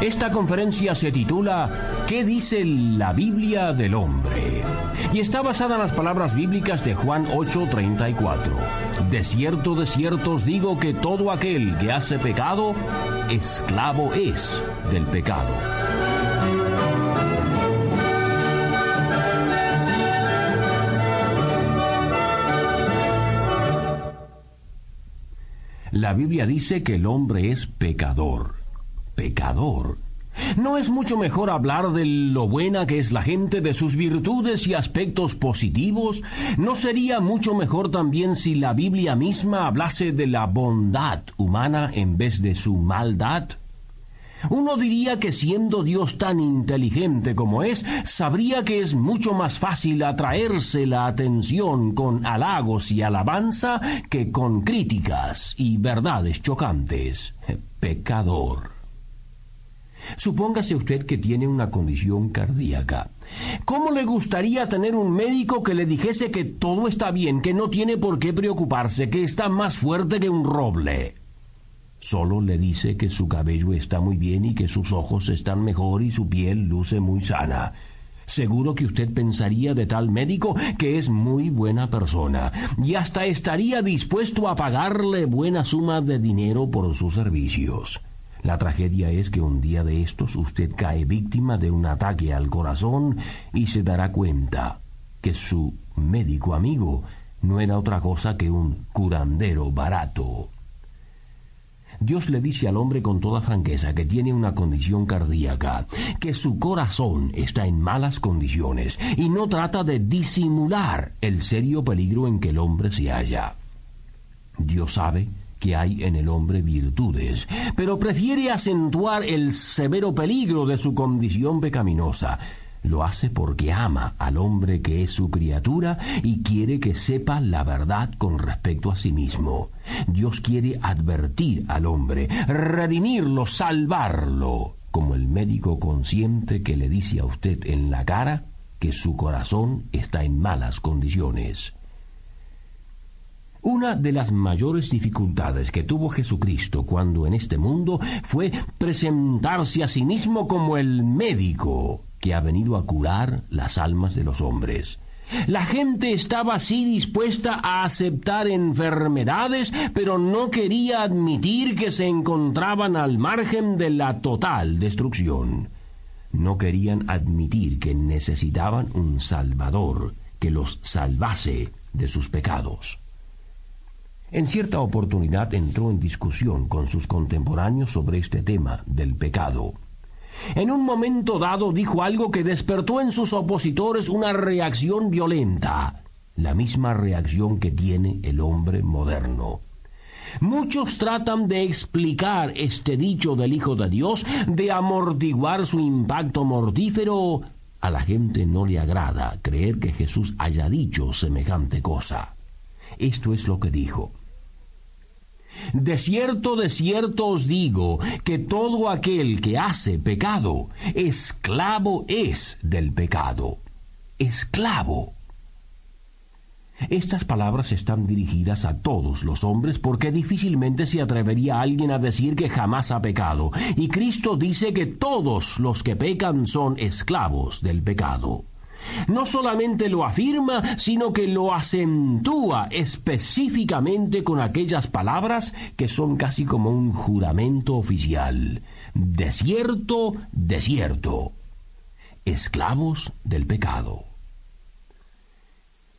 Esta conferencia se titula ¿Qué dice la Biblia del hombre? Y está basada en las palabras bíblicas de Juan 8:34. De cierto, de cierto os digo que todo aquel que hace pecado, esclavo es del pecado. La Biblia dice que el hombre es pecador pecador. ¿No es mucho mejor hablar de lo buena que es la gente, de sus virtudes y aspectos positivos? ¿No sería mucho mejor también si la Biblia misma hablase de la bondad humana en vez de su maldad? Uno diría que siendo Dios tan inteligente como es, sabría que es mucho más fácil atraerse la atención con halagos y alabanza que con críticas y verdades chocantes. Pecador. Supóngase usted que tiene una condición cardíaca. ¿Cómo le gustaría tener un médico que le dijese que todo está bien, que no tiene por qué preocuparse, que está más fuerte que un roble? Solo le dice que su cabello está muy bien y que sus ojos están mejor y su piel luce muy sana. Seguro que usted pensaría de tal médico que es muy buena persona y hasta estaría dispuesto a pagarle buena suma de dinero por sus servicios. La tragedia es que un día de estos usted cae víctima de un ataque al corazón y se dará cuenta que su médico amigo no era otra cosa que un curandero barato. Dios le dice al hombre con toda franqueza que tiene una condición cardíaca, que su corazón está en malas condiciones y no trata de disimular el serio peligro en que el hombre se halla. Dios sabe que hay en el hombre virtudes, pero prefiere acentuar el severo peligro de su condición pecaminosa. Lo hace porque ama al hombre que es su criatura y quiere que sepa la verdad con respecto a sí mismo. Dios quiere advertir al hombre, redimirlo, salvarlo, como el médico consciente que le dice a usted en la cara que su corazón está en malas condiciones. Una de las mayores dificultades que tuvo Jesucristo cuando en este mundo fue presentarse a sí mismo como el médico que ha venido a curar las almas de los hombres. La gente estaba así dispuesta a aceptar enfermedades, pero no quería admitir que se encontraban al margen de la total destrucción. No querían admitir que necesitaban un Salvador que los salvase de sus pecados. En cierta oportunidad entró en discusión con sus contemporáneos sobre este tema del pecado. En un momento dado dijo algo que despertó en sus opositores una reacción violenta, la misma reacción que tiene el hombre moderno. Muchos tratan de explicar este dicho del Hijo de Dios, de amortiguar su impacto mortífero. A la gente no le agrada creer que Jesús haya dicho semejante cosa. Esto es lo que dijo. De cierto, de cierto os digo que todo aquel que hace pecado, esclavo es del pecado. Esclavo. Estas palabras están dirigidas a todos los hombres porque difícilmente se atrevería alguien a decir que jamás ha pecado. Y Cristo dice que todos los que pecan son esclavos del pecado no solamente lo afirma, sino que lo acentúa específicamente con aquellas palabras que son casi como un juramento oficial. Desierto, desierto. Esclavos del pecado.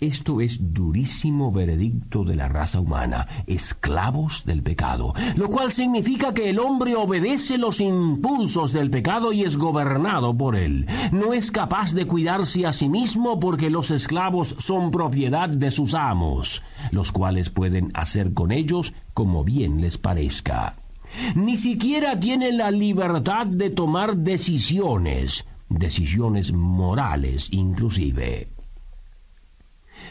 Esto es durísimo veredicto de la raza humana, esclavos del pecado, lo cual significa que el hombre obedece los impulsos del pecado y es gobernado por él. No es capaz de cuidarse a sí mismo porque los esclavos son propiedad de sus amos, los cuales pueden hacer con ellos como bien les parezca. Ni siquiera tiene la libertad de tomar decisiones, decisiones morales inclusive.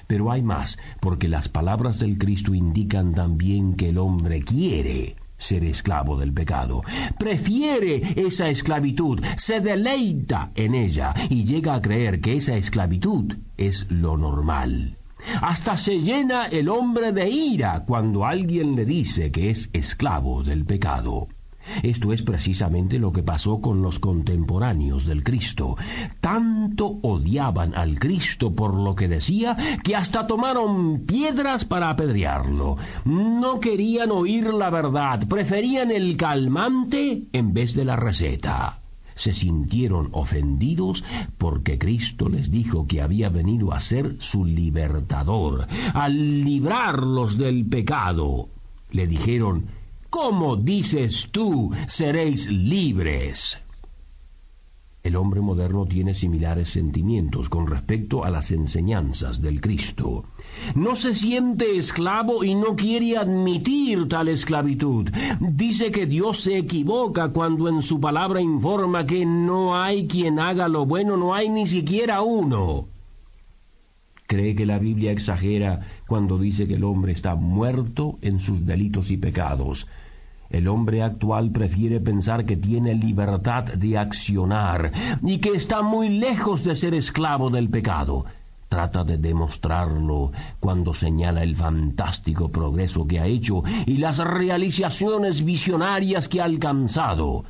Pero hay más, porque las palabras del Cristo indican también que el hombre quiere ser esclavo del pecado. Prefiere esa esclavitud, se deleita en ella y llega a creer que esa esclavitud es lo normal. Hasta se llena el hombre de ira cuando alguien le dice que es esclavo del pecado. Esto es precisamente lo que pasó con los contemporáneos del Cristo. Tanto odiaban al Cristo por lo que decía que hasta tomaron piedras para apedrearlo. No querían oír la verdad, preferían el calmante en vez de la receta se sintieron ofendidos porque Cristo les dijo que había venido a ser su libertador, a librarlos del pecado. Le dijeron, ¿Cómo dices tú seréis libres? El hombre moderno tiene similares sentimientos con respecto a las enseñanzas del Cristo. No se siente esclavo y no quiere admitir tal esclavitud. Dice que Dios se equivoca cuando en su palabra informa que no hay quien haga lo bueno, no hay ni siquiera uno. Cree que la Biblia exagera cuando dice que el hombre está muerto en sus delitos y pecados. El hombre actual prefiere pensar que tiene libertad de accionar y que está muy lejos de ser esclavo del pecado. Trata de demostrarlo cuando señala el fantástico progreso que ha hecho y las realizaciones visionarias que ha alcanzado.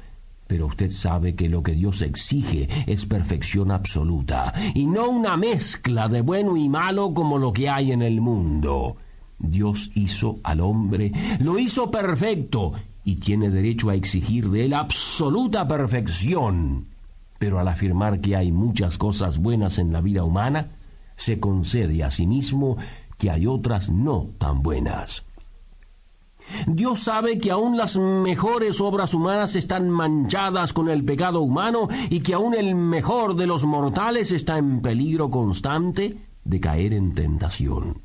Pero usted sabe que lo que Dios exige es perfección absoluta y no una mezcla de bueno y malo como lo que hay en el mundo. Dios hizo al hombre, lo hizo perfecto y tiene derecho a exigir de él absoluta perfección. Pero al afirmar que hay muchas cosas buenas en la vida humana, se concede a sí mismo que hay otras no tan buenas. Dios sabe que aún las mejores obras humanas están manchadas con el pecado humano y que aún el mejor de los mortales está en peligro constante de caer en tentación.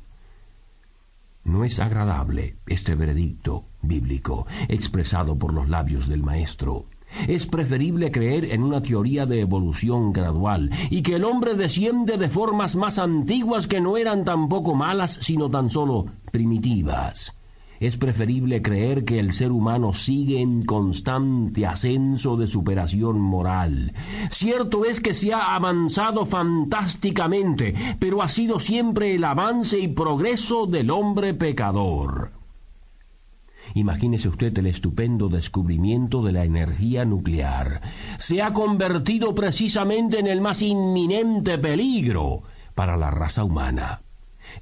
No es agradable este veredicto bíblico expresado por los labios del Maestro. Es preferible creer en una teoría de evolución gradual y que el hombre desciende de formas más antiguas que no eran tampoco malas, sino tan solo primitivas. Es preferible creer que el ser humano sigue en constante ascenso de superación moral. Cierto es que se ha avanzado fantásticamente, pero ha sido siempre el avance y progreso del hombre pecador. Imagínese usted el estupendo descubrimiento de la energía nuclear. Se ha convertido precisamente en el más inminente peligro para la raza humana.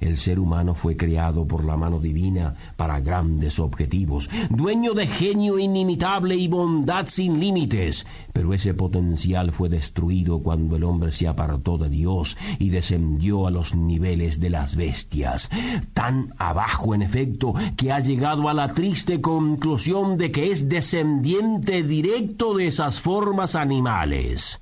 El ser humano fue creado por la mano divina para grandes objetivos, dueño de genio inimitable y bondad sin límites, pero ese potencial fue destruido cuando el hombre se apartó de Dios y descendió a los niveles de las bestias, tan abajo en efecto que ha llegado a la triste conclusión de que es descendiente directo de esas formas animales.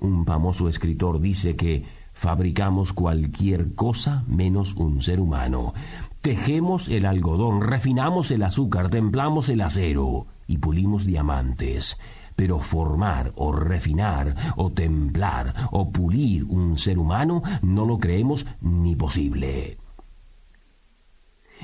Un famoso escritor dice que Fabricamos cualquier cosa menos un ser humano. Tejemos el algodón, refinamos el azúcar, templamos el acero y pulimos diamantes. Pero formar o refinar o templar o pulir un ser humano no lo creemos ni posible.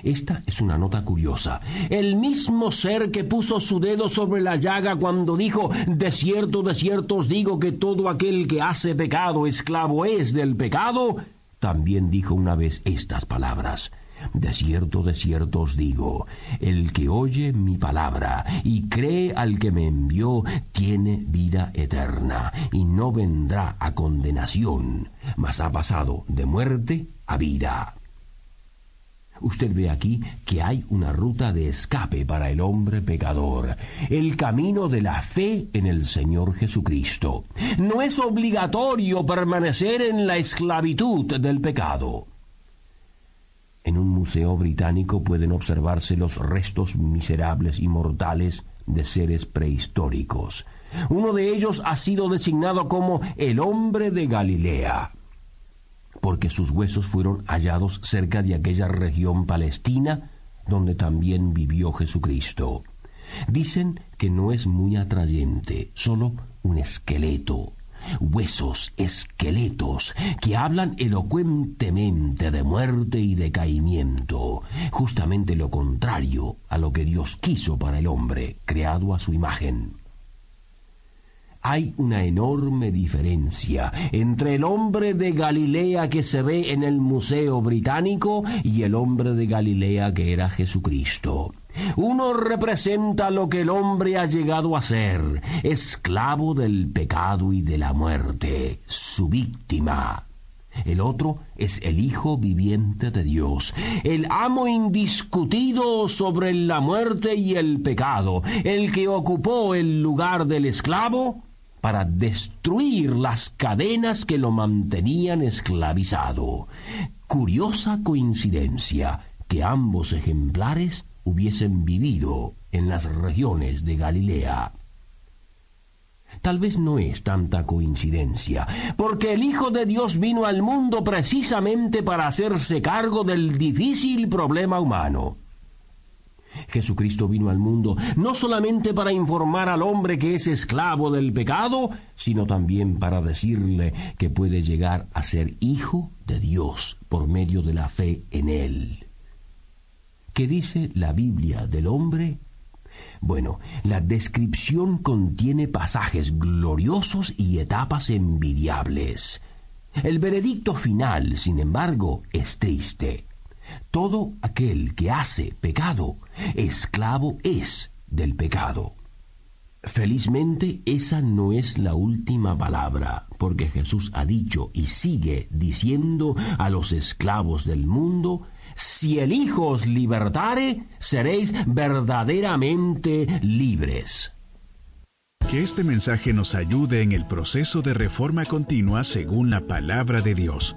Esta es una nota curiosa. El mismo ser que puso su dedo sobre la llaga cuando dijo, de cierto, de cierto os digo que todo aquel que hace pecado esclavo es del pecado, también dijo una vez estas palabras. De cierto, de cierto os digo, el que oye mi palabra y cree al que me envió, tiene vida eterna, y no vendrá a condenación, mas ha pasado de muerte a vida. Usted ve aquí que hay una ruta de escape para el hombre pecador, el camino de la fe en el Señor Jesucristo. No es obligatorio permanecer en la esclavitud del pecado. En un museo británico pueden observarse los restos miserables y mortales de seres prehistóricos. Uno de ellos ha sido designado como el hombre de Galilea porque sus huesos fueron hallados cerca de aquella región palestina donde también vivió Jesucristo. Dicen que no es muy atrayente, solo un esqueleto, huesos, esqueletos, que hablan elocuentemente de muerte y decaimiento, justamente lo contrario a lo que Dios quiso para el hombre, creado a su imagen. Hay una enorme diferencia entre el hombre de Galilea que se ve en el Museo Británico y el hombre de Galilea que era Jesucristo. Uno representa lo que el hombre ha llegado a ser, esclavo del pecado y de la muerte, su víctima. El otro es el Hijo viviente de Dios, el amo indiscutido sobre la muerte y el pecado, el que ocupó el lugar del esclavo para destruir las cadenas que lo mantenían esclavizado. Curiosa coincidencia que ambos ejemplares hubiesen vivido en las regiones de Galilea. Tal vez no es tanta coincidencia, porque el Hijo de Dios vino al mundo precisamente para hacerse cargo del difícil problema humano. Jesucristo vino al mundo no solamente para informar al hombre que es esclavo del pecado, sino también para decirle que puede llegar a ser hijo de Dios por medio de la fe en Él. ¿Qué dice la Biblia del hombre? Bueno, la descripción contiene pasajes gloriosos y etapas envidiables. El veredicto final, sin embargo, es triste. Todo aquel que hace pecado, esclavo es del pecado. Felizmente esa no es la última palabra, porque Jesús ha dicho y sigue diciendo a los esclavos del mundo, si el Hijo os libertare, seréis verdaderamente libres. Que este mensaje nos ayude en el proceso de reforma continua según la palabra de Dios.